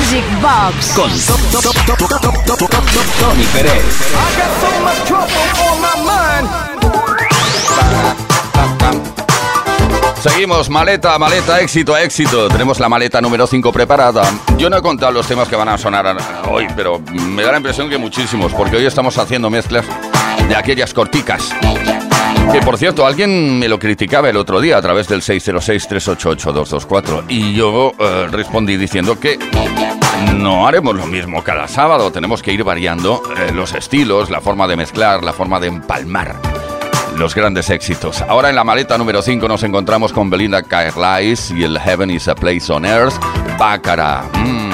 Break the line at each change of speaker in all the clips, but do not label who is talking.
Music Box
con Tony Pérez. Seguimos, maleta, maleta, éxito, éxito. Tenemos la maleta número 5 preparada. Yo no he contado los temas que van a sonar hoy, pero me da la impresión que muchísimos, porque hoy estamos haciendo mezclas de aquellas corticas. Que por cierto, alguien me lo criticaba el otro día a través del 606-388-224 y yo eh, respondí diciendo que no haremos lo mismo cada sábado, tenemos que ir variando eh, los estilos, la forma de mezclar, la forma de empalmar los grandes éxitos. Ahora en la maleta número 5 nos encontramos con Belinda Carlisle y el Heaven is a Place on Earth, Bácara. Mm.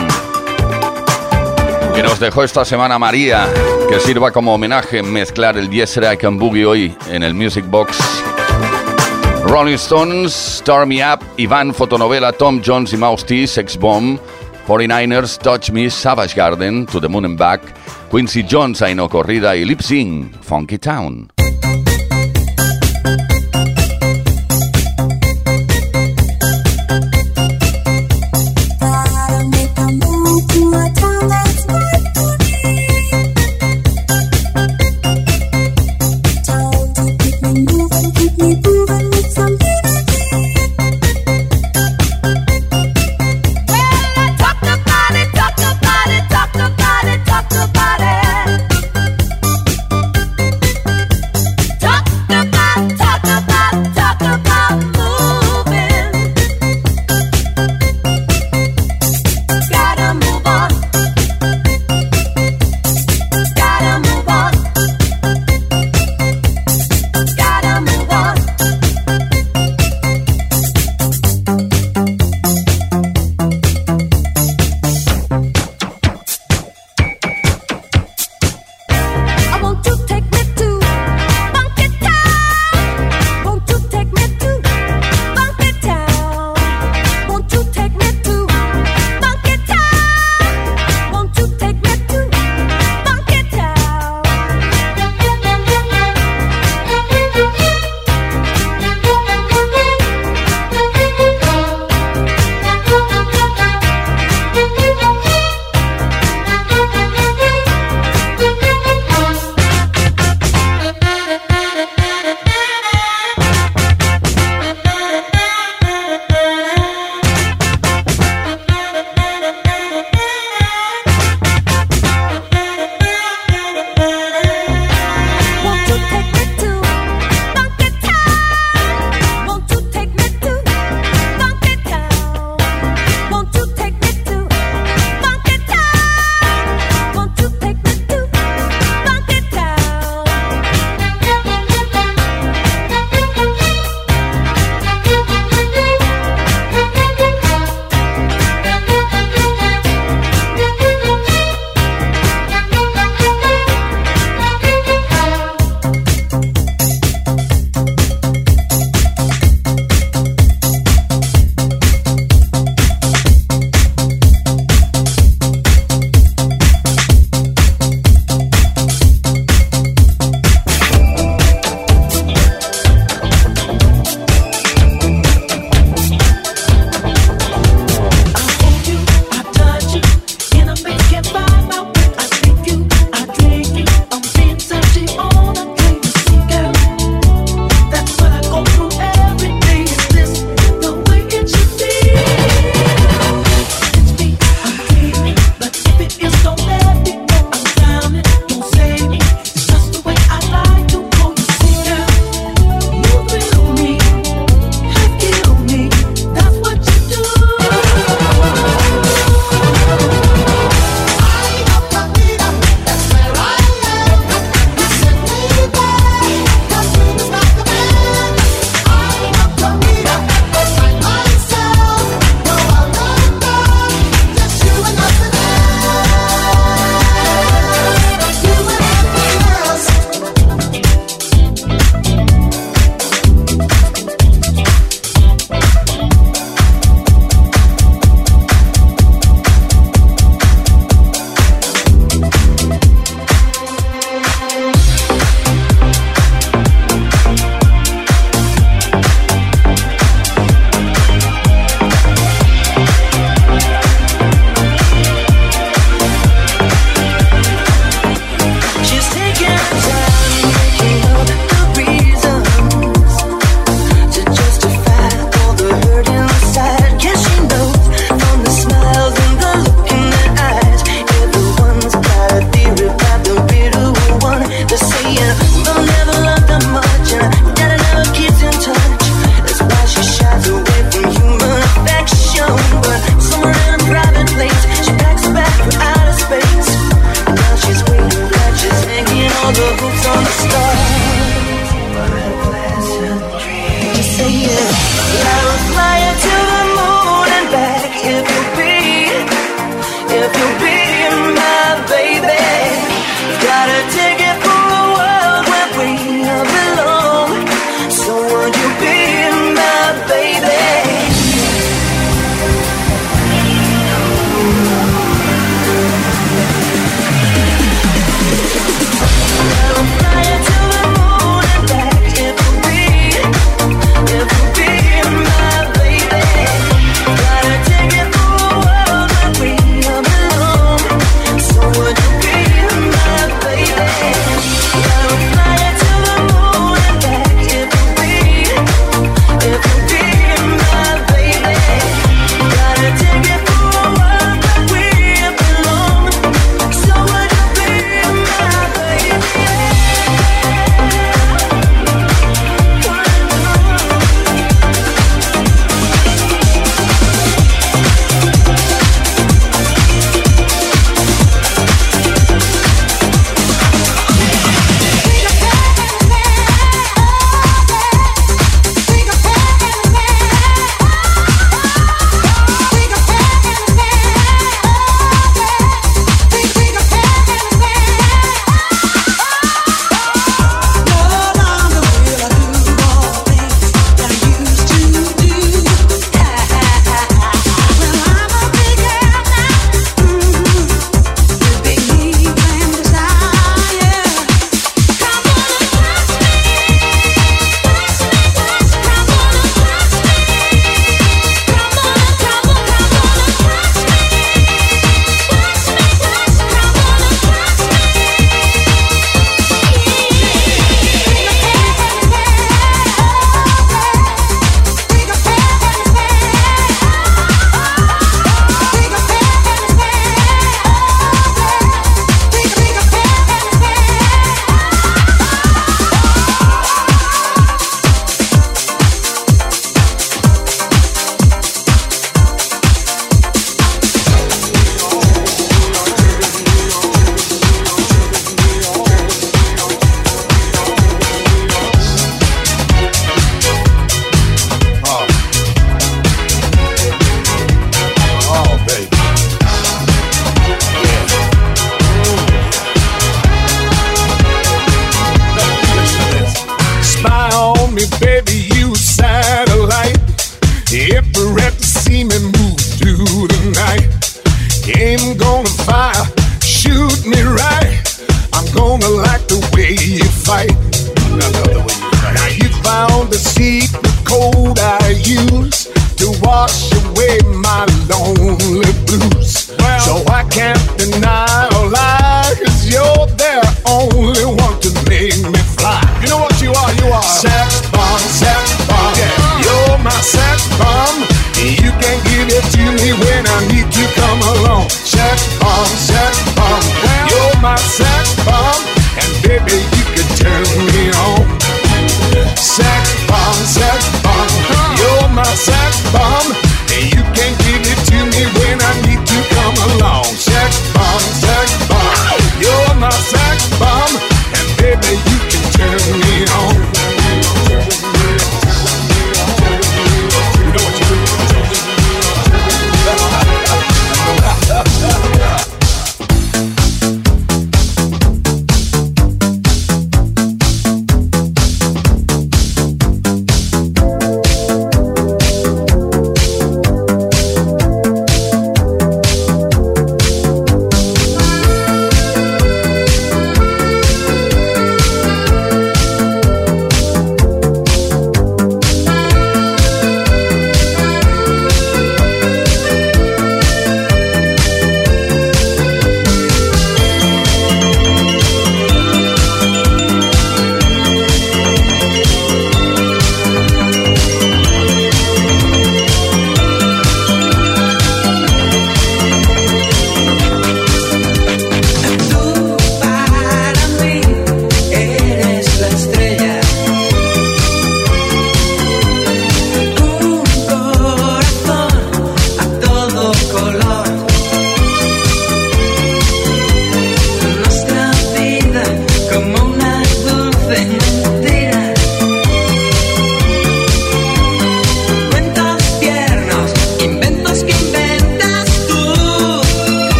Nos dejó esta semana María, que sirva como homenaje mezclar el Yes I Can Boogie hoy en el Music Box. Rolling Stones, Stormy Up, Iván Fotonovela, Tom Jones y Mouse T, Sex Bomb, 49ers, Touch Me, Savage Garden, To the Moon and Back, Quincy Jones, Aino Corrida y Lip Sync, Funky Town.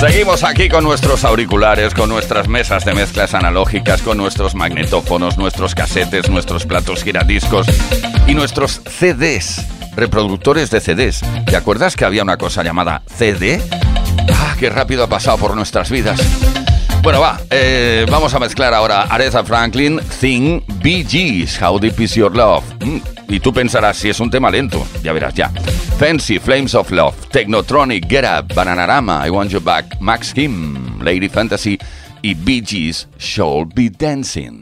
Seguimos aquí con nuestros auriculares, con nuestras mesas de mezclas analógicas, con nuestros magnetófonos, nuestros casetes, nuestros platos giradiscos y nuestros CDs, reproductores de CDs. ¿Te acuerdas que había una cosa llamada CD? Ah, qué rápido ha pasado por nuestras vidas. Bueno, va, eh, vamos a mezclar ahora Aretha Franklin, Thing, Bee Gees, How Deep Is Your Love. Mm, y tú pensarás si es un tema lento, ya verás ya. Fancy, Flames of Love, Technotronic, Get Up, Bananarama, I Want You Back, Max Kim, Lady Fantasy y Bee Gees, Be Dancing.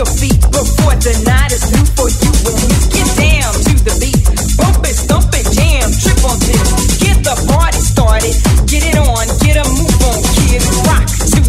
The night is new for you when we get down to the beat. Bump it, stomp it, jam, trip on this. Get the party started. Get it on, get a move on, kids. Rock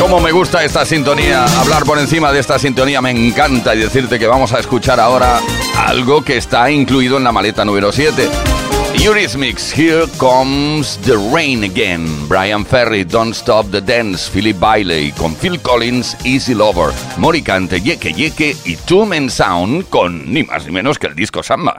Cómo me gusta esta sintonía, hablar por encima de esta sintonía me encanta y decirte que vamos a escuchar ahora algo que está incluido en la maleta número 7. Eurythmics, Here Comes the Rain Again, Brian Ferry, Don't Stop the Dance, Philip Bailey, con Phil Collins, Easy Lover, Moricante, Yeke Yeke y Two Men Sound con ni más ni menos que el disco Samba.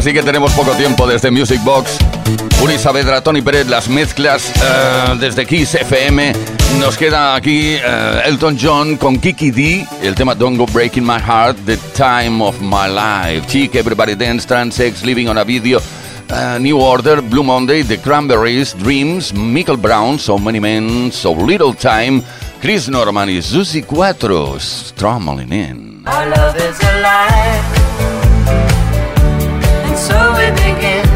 así que tenemos poco tiempo desde Music Box. Uri Saavedra, Tony Pérez, las mezclas eh, desde Kiss FM. Nos queda aquí eh, Elton John con Kiki D, el tema Don't Go Breaking My Heart, The Time of My Life. Chic, Everybody Dance, Transex, Living on a Video. Eh, New Order, Blue Monday, The Cranberries, Dreams, Michael Brown, So Many Men, So Little Time, Chris Norman y Susie Cuatro, Strumbling In.
Alive. we begin.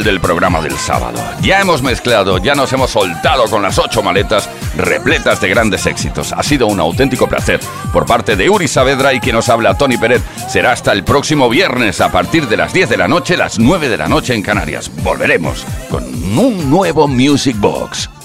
Del programa del sábado. Ya hemos mezclado, ya nos hemos soltado con las ocho maletas repletas de grandes éxitos. Ha sido un auténtico placer. Por parte de Uri Saavedra y quien nos habla Tony Pérez, será hasta el próximo viernes a partir de las 10 de la noche, las 9 de la noche en Canarias. Volveremos con un nuevo Music Box.